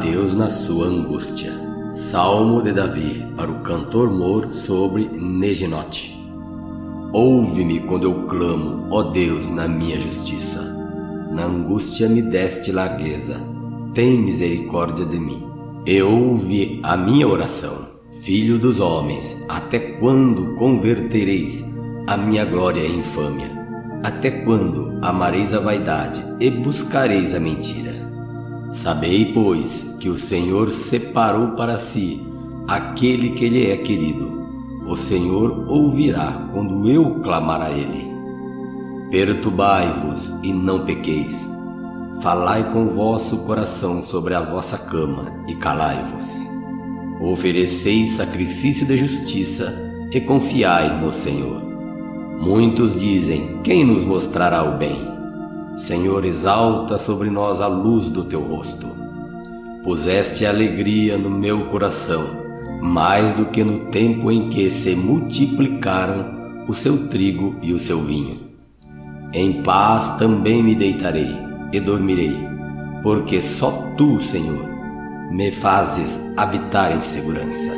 Deus na sua angústia. Salmo de Davi para o cantor mor sobre Neginote. Ouve-me quando eu clamo, ó Deus, na minha justiça. Na angústia me deste largueza. Tem misericórdia de mim. E ouve a minha oração. Filho dos homens, até quando convertereis a minha glória em infâmia? Até quando amareis a vaidade e buscareis a mentira? Sabei, pois, que o Senhor separou para si aquele que lhe é querido. O Senhor ouvirá quando eu clamar a ele. Perturbai-vos e não pequeis. Falai com vosso coração sobre a vossa cama e calai-vos. Ofereceis sacrifício de justiça e confiai no Senhor. Muitos dizem: Quem nos mostrará o bem? Senhor, exalta sobre nós a luz do teu rosto. Puseste alegria no meu coração, mais do que no tempo em que se multiplicaram o seu trigo e o seu vinho. Em paz também me deitarei e dormirei, porque só tu, Senhor, me fazes habitar em segurança.